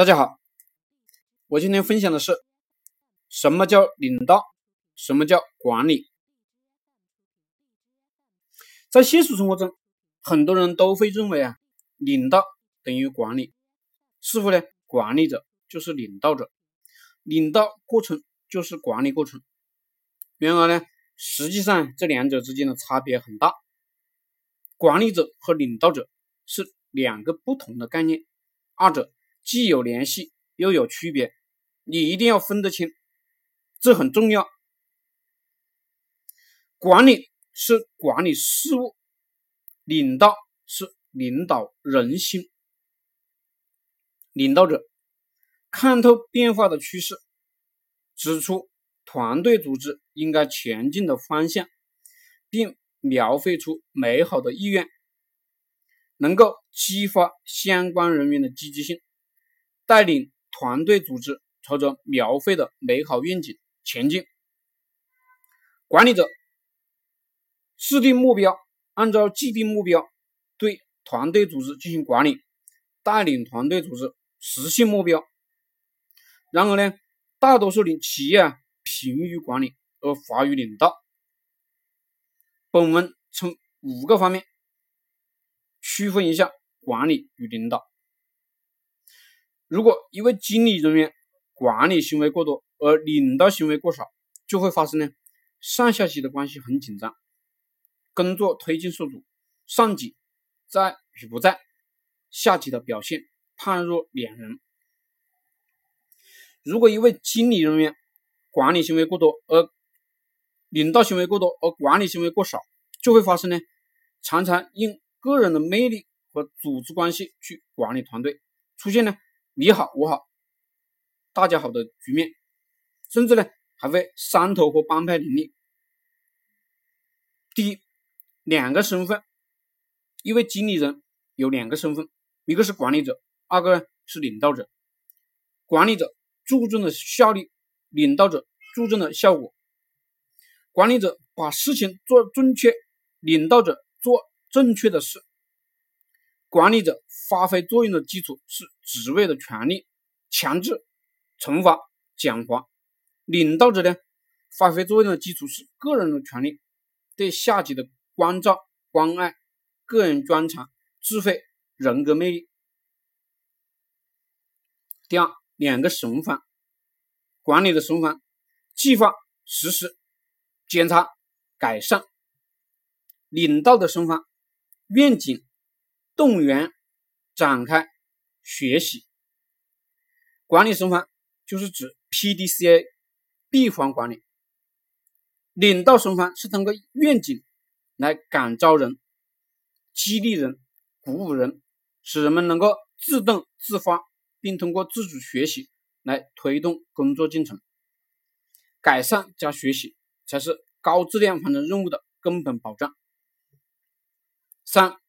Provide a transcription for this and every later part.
大家好，我今天分享的是什么叫领导，什么叫管理。在现实生活中，很多人都会认为啊，领导等于管理，似乎呢，管理者就是领导者，领导过程就是管理过程。然而呢，实际上这两者之间的差别很大，管理者和领导者是两个不同的概念，二者。既有联系又有区别，你一定要分得清，这很重要。管理是管理事务，领导是领导人心。领导者看透变化的趋势，指出团队组织应该前进的方向，并描绘出美好的意愿，能够激发相关人员的积极性。带领团队组织朝着描绘的美好愿景前进。管理者制定目标，按照既定目标对团队组织进行管理，带领团队组织实现目标。然而呢，大多数的企业啊，疲于管理而乏于领导。本文从五个方面区分一下管理与领导。如果一位经理人员管理行为过多，而领导行为过少，就会发生呢，上下级的关系很紧张，工作推进受阻，上级在与不在，下级的表现判若两人。如果一位经理人员管理行为过多，而领导行为过多，而管理行为过少，就会发生呢，常常用个人的魅力和组织关系去管理团队，出现呢。你好，我好，大家好的局面，甚至呢还会山头和帮派林立。第一，两个身份，一位经理人有两个身份，一个是管理者，二个呢是领导者。管理者注重的效率，领导者注重的效果。管理者把事情做正确，领导者做正确的事。管理者发挥作用的基础是职位的权利、强制、惩罚、奖罚；领导者呢，发挥作用的基础是个人的权利，对下级的关照、关爱、个人专长、智慧、人格魅力。第二，两个神环，管理的神环：计划、实施、检查、改善；领导的神环：愿景。动员、展开、学习、管理神环就是指 PDCA 闭环管理。领导神环是通过愿景来感召人、激励人、鼓舞人，使人们能够自动自发，并通过自主学习来推动工作进程。改善加学习才是高质量完成任务的根本保障。三。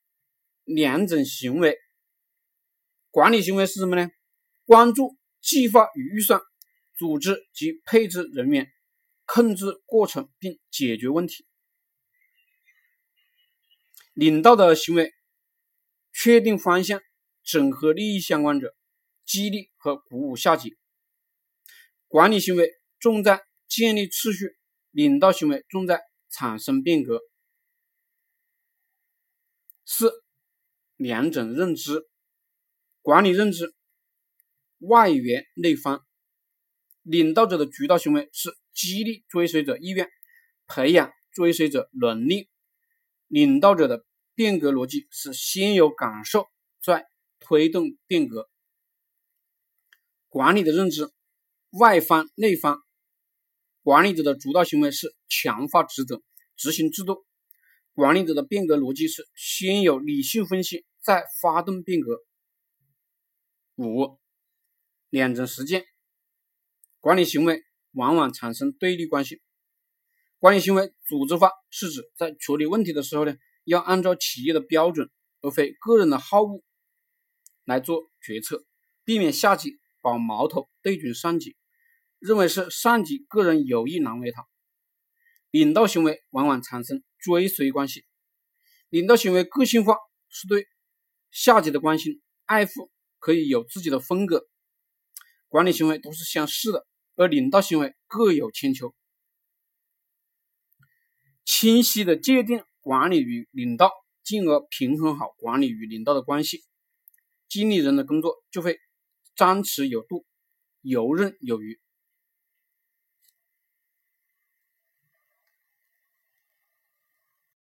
两种行为，管理行为是什么呢？关注计划与预算，组织及配置人员，控制过程并解决问题。领导的行为，确定方向，整合利益相关者，激励和鼓舞下级。管理行为重在建立秩序，领导行为重在产生变革。四。两种认知，管理认知，外圆内方。领导者的主导行为是激励追随者意愿，培养追随者能力。领导者的变革逻辑是先有感受，再推动变革。管理的认知，外方内方。管理者的主导行为是强化职责，执行制度。管理者的变革逻辑是先有理性分析。再发动变革。五，两种实践，管理行为往往产生对立关系。管理行为组织化是指在处理问题的时候呢，要按照企业的标准，而非个人的好恶来做决策，避免下级把矛头对准上级，认为是上级个人有意难为他。领导行为往往产生追随关系，领导行为个性化是对。下级的关心爱护可以有自己的风格，管理行为都是相似的，而领导行为各有千秋。清晰的界定管理与领导，进而平衡好管理与领导的关系，经理人的工作就会张弛有度，游刃有余。